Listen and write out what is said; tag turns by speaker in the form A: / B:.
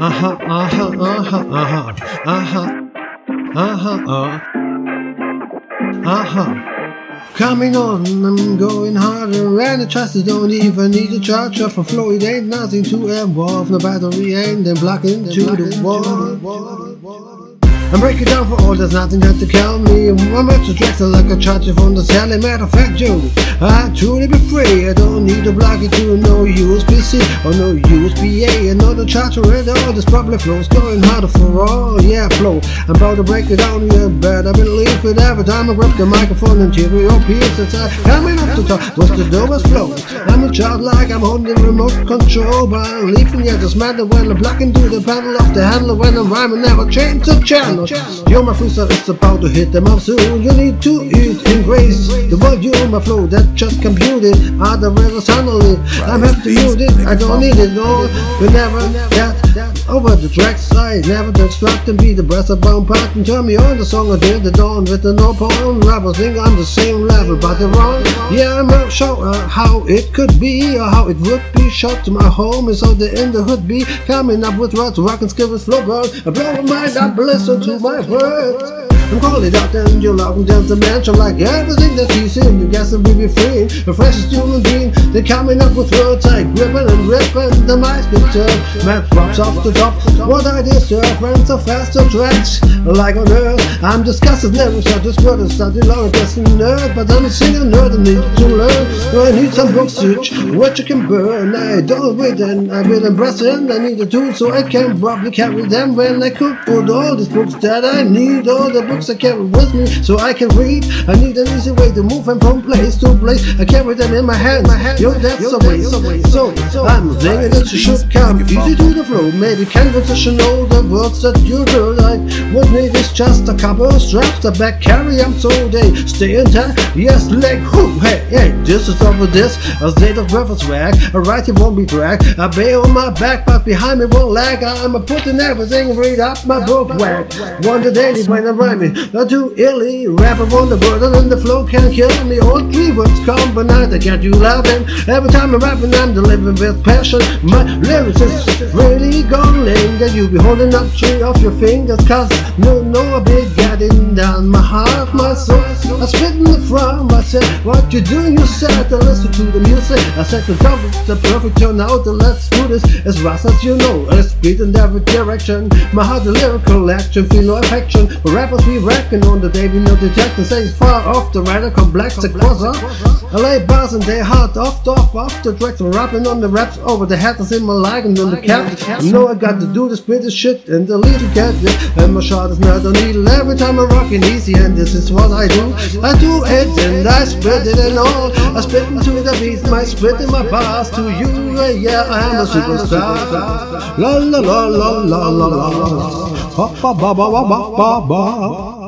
A: Uh-huh, uh-huh, uh-huh, uh-huh, uh-huh, uh-huh, uh, uh-huh. Coming on, I'm going harder, and the trust don't even need a charger for flow. It ain't nothing to involve. The battery ain't then blocking to the wall. I'm breaking down for all, there's nothing that to kill me. I'm at the tracks like a charger from the celly. Matter of fact, Joe, I truly be free. I don't need to block it to no USB-C or no USB-A. Another charger and all this probably flows going harder for all. Yeah, flow. I'm about to break it down, you better believe it. Every time I grab the microphone and cheer your peers inside, coming off the top, what's the dopest flow? I'm a child like I'm holding remote control, but I'm leaving yet. It's matter when I'm blocking to the panel of the handle when I'm rhyming. Never change the channel. Yo, my freestyle is about to hit them up soon. You need to eat in grace. The volume, my flow that just computed. Other rivers handle it. I'm happy to use it. I don't need it no. But never that over the track side. Never to extract and be the breath of bomb part and turn me on the song I did the dawn with the no poem. Rappers think I'm the same level, but they're wrong. Yeah, I'm not sure uh, how it could be or how it would be. Shot to my home is how the in the hood be. Coming up with rats, rockin' skivers, flow burn. I blow my mind up, listen to to my words. I'm calling out you're loving gentlemen. So like everything that you see, you guess that we be free. The freshest human being, they're coming up with words like gripping and ripping. The mice get turned, man drops off the top. What I deserve, friends are faster tracks. Like on earth, I'm discussing lyrics. I just word and study just a nerd, but I'm a singer nerd and need to learn. I need some books to what you can burn. I don't read and I will embrace them. I need a tool so I can probably carry them when I could put all these books that I need. All the books I carry with me so I can read. I need an easy way to move them from place to place. I carry them in my hands. Yo, that's the way. So, so I'm thinking that you should come easy to the flow. Maybe canvas should know the words that you heard. I would need is just a couple of straps. The back carry them so they stay intact. Yes, leg who? Hey, hey, this is over this. A state of breath swag. A right won't be dragged. I bay on my back, but behind me won't lag. I'm a putting everything right up my book wag. Wonder daily when I'm rhyming. Not too illy, rap on the burden and the flow can't kill me. All three words come, but combined, I get you laughing. Every time I'm rapping, I'm delivering with passion. My lyrics is really going that you be holding up three of your fingers. Cause no, no, I be getting down my heart, my soul. I spit the front, I said, What you doing? You said, to listen to the music. I said, The top is the perfect turn out, let's do this. As fast as you know, it's beat in every direction. My heart, the lyrical action, feel no affection. Rappers, we reckon on the day we know detecting say it's far off the radical black the crosser. LA bars and they hard off off off the tracks rapping on the raps over the headers in my leg and on the cap. I know I got to do this British shit and the little cat yeah. and my shot is not a needle every time I'm rocking easy and this is what I do. I do it and I spit it and all. I spit into the beat, my spit in my bars to you. Yeah, I am a superstar. La la la la la la la. Ba ba ba ba ba ba ba.